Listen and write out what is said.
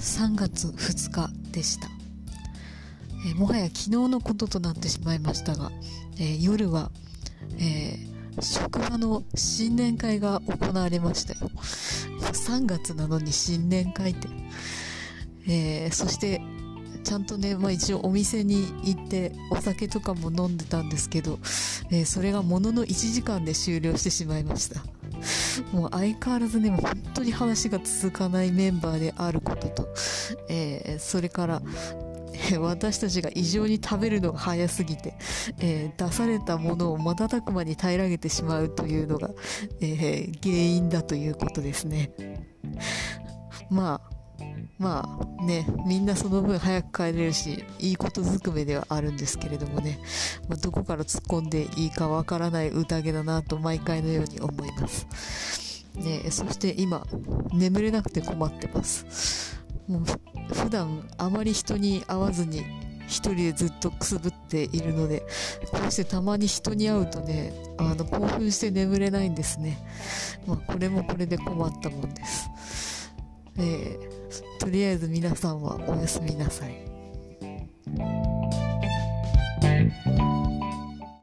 3月2日でした、えー、もはや昨日のこととなってしまいましたが、えー、夜は、え職場の新年会が行われましたよ。3月なのに新年会って、えそしてちゃんとね、まあ、一応お店に行ってお酒とかも飲んでたんですけど、え、それがものの1時間で終了してしまいました。もう相変わらずね本当に話が続かないメンバーであることと、えー、それから私たちが異常に食べるのが早すぎて、えー、出されたものを瞬く間に平らげてしまうというのが、えー、原因だということですね。まあまあね、みんなその分早く帰れるし、いいことずくめではあるんですけれどもね、まあ、どこから突っ込んでいいかわからない宴だなと毎回のように思います。ね、そして今、眠れなくて困ってます。もう普段あまり人に会わずに一人でずっとくすぶっているので、こうしてたまに人に会うとね、あの興奮して眠れないんですね。まあこれもこれで困ったもんです。えーとりあえず皆さんはおやすみなさい。